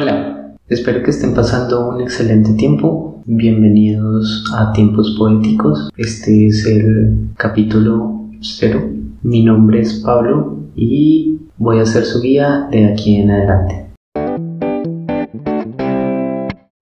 Hola, espero que estén pasando un excelente tiempo. Bienvenidos a Tiempos Poéticos. Este es el capítulo 0. Mi nombre es Pablo y voy a ser su guía de aquí en adelante.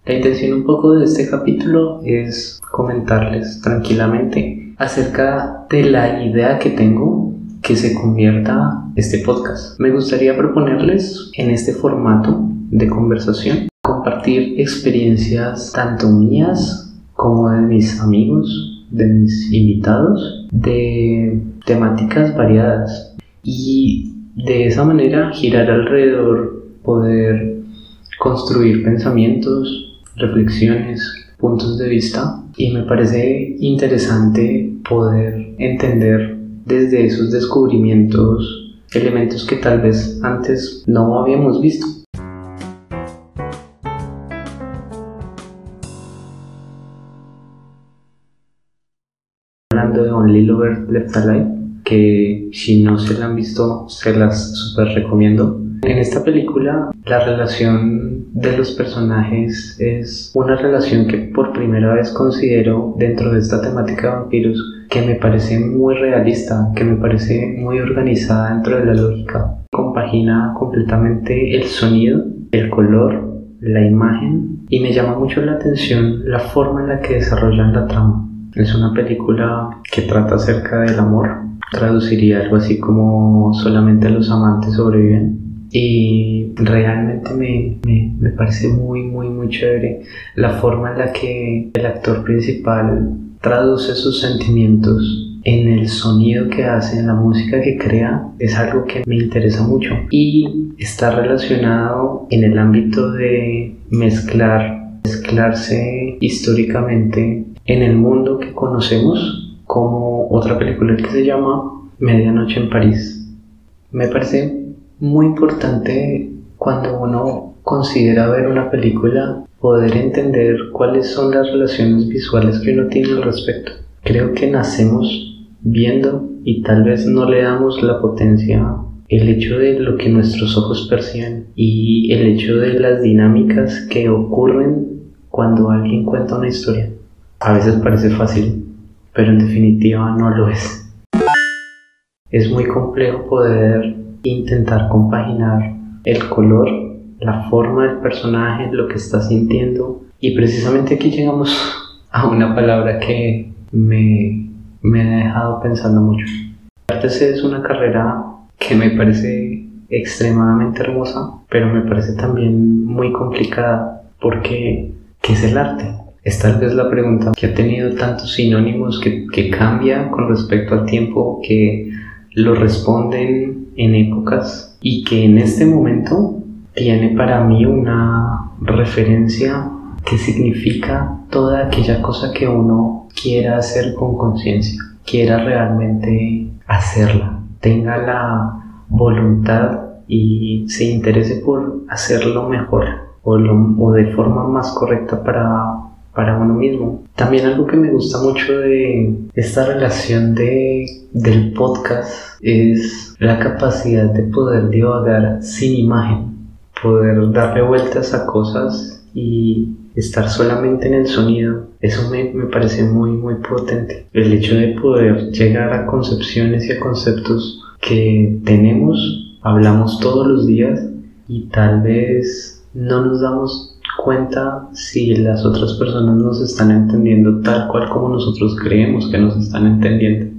La intención un poco de este capítulo es comentarles tranquilamente acerca de la idea que tengo que se convierta este podcast. Me gustaría proponerles en este formato de conversación compartir experiencias tanto mías como de mis amigos, de mis invitados, de temáticas variadas y de esa manera girar alrededor poder construir pensamientos, reflexiones, puntos de vista y me parece interesante poder entender desde esos descubrimientos elementos que tal vez antes no habíamos visto. Only Lover Left Alive, que si no se la han visto, se las super recomiendo. En esta película, la relación de los personajes es una relación que por primera vez considero dentro de esta temática de vampiros que me parece muy realista, que me parece muy organizada dentro de la lógica. Compagina completamente el sonido, el color, la imagen y me llama mucho la atención la forma en la que desarrollan la trama. Es una película que trata acerca del amor. Traduciría algo así como solamente los amantes sobreviven y realmente me, me, me, parece muy muy muy chévere la forma en la que el actor principal traduce sus sentimientos en el sonido que hace, en la música que crea, es algo que me interesa mucho y está relacionado en el ámbito de mezclar, mezclarse históricamente en el mundo que conocemos como otra película que se llama Medianoche en París. Me parece muy importante cuando uno considera ver una película poder entender cuáles son las relaciones visuales que uno tiene al respecto. Creo que nacemos viendo y tal vez no le damos la potencia el hecho de lo que nuestros ojos perciben y el hecho de las dinámicas que ocurren cuando alguien cuenta una historia. A veces parece fácil, pero en definitiva no lo es. Es muy complejo poder intentar compaginar el color, la forma del personaje, lo que está sintiendo. Y precisamente aquí llegamos a una palabra que me, me ha dejado pensando mucho. Artes es una carrera que me parece extremadamente hermosa, pero me parece también muy complicada porque ¿qué es el arte? Es tal vez la pregunta que ha tenido tantos sinónimos que, que cambia con respecto al tiempo, que lo responden en épocas y que en este momento tiene para mí una referencia que significa toda aquella cosa que uno quiera hacer con conciencia, quiera realmente hacerla, tenga la voluntad y se interese por hacerlo mejor o, o de forma más correcta para para uno mismo. También algo que me gusta mucho de esta relación de, del podcast es la capacidad de poder divagar sin imagen, poder darle vueltas a cosas y estar solamente en el sonido, eso me, me, parece muy, muy potente. El hecho de poder llegar a concepciones y a conceptos que tenemos, hablamos todos los días y tal vez no nos damos cuenta si las otras personas nos están entendiendo tal cual como nosotros creemos que nos están entendiendo.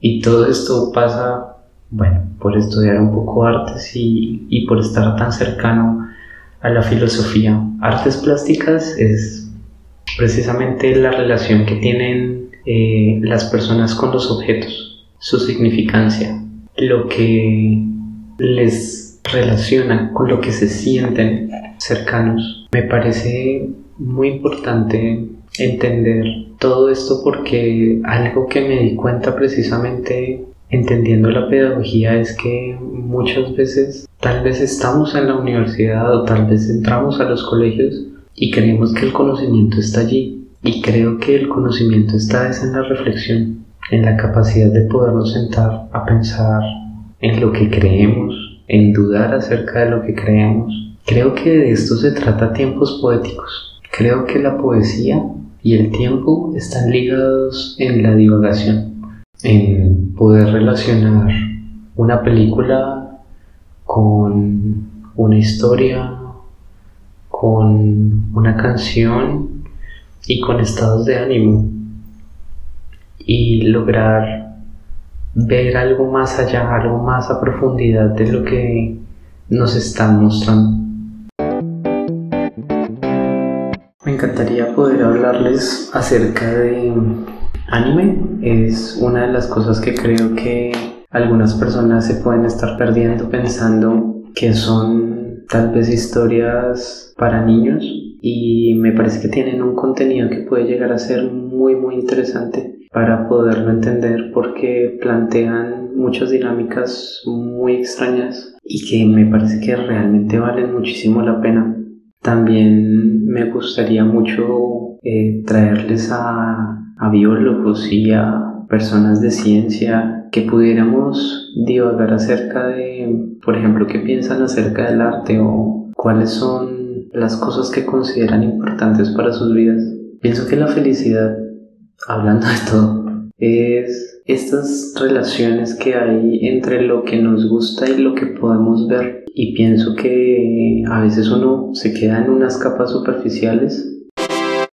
Y todo esto pasa, bueno, por estudiar un poco artes y, y por estar tan cercano a la filosofía. Artes plásticas es precisamente la relación que tienen eh, las personas con los objetos, su significancia, lo que les relaciona con lo que se sienten cercanos. Me parece muy importante entender todo esto porque algo que me di cuenta precisamente entendiendo la pedagogía es que muchas veces tal vez estamos en la universidad o tal vez entramos a los colegios y creemos que el conocimiento está allí y creo que el conocimiento está en la reflexión, en la capacidad de podernos sentar a pensar en lo que creemos, en dudar acerca de lo que creemos Creo que de esto se trata tiempos poéticos. Creo que la poesía y el tiempo están ligados en la divagación, en poder relacionar una película con una historia, con una canción y con estados de ánimo y lograr ver algo más allá, algo más a profundidad de lo que nos están mostrando. Me encantaría poder hablarles acerca de anime. Es una de las cosas que creo que algunas personas se pueden estar perdiendo pensando que son tal vez historias para niños y me parece que tienen un contenido que puede llegar a ser muy muy interesante para poderlo entender porque plantean muchas dinámicas muy extrañas y que me parece que realmente valen muchísimo la pena. También me gustaría mucho eh, traerles a, a biólogos y a personas de ciencia que pudiéramos divagar acerca de, por ejemplo, qué piensan acerca del arte o cuáles son las cosas que consideran importantes para sus vidas. Pienso que la felicidad hablando de todo, es estas relaciones que hay entre lo que nos gusta y lo que podemos ver. Y pienso que a veces uno se queda en unas capas superficiales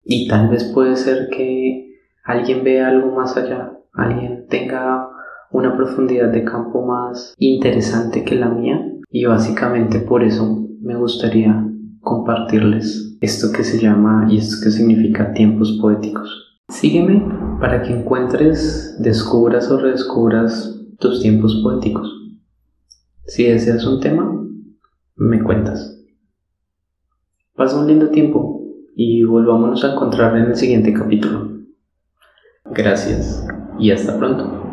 y tal vez puede ser que alguien vea algo más allá, alguien tenga una profundidad de campo más interesante que la mía y básicamente por eso me gustaría compartirles esto que se llama y esto que significa tiempos poéticos. Sígueme para que encuentres, descubras o redescubras tus tiempos poéticos. Si deseas un tema, me cuentas. Pasa un lindo tiempo y volvámonos a encontrar en el siguiente capítulo. Gracias y hasta pronto.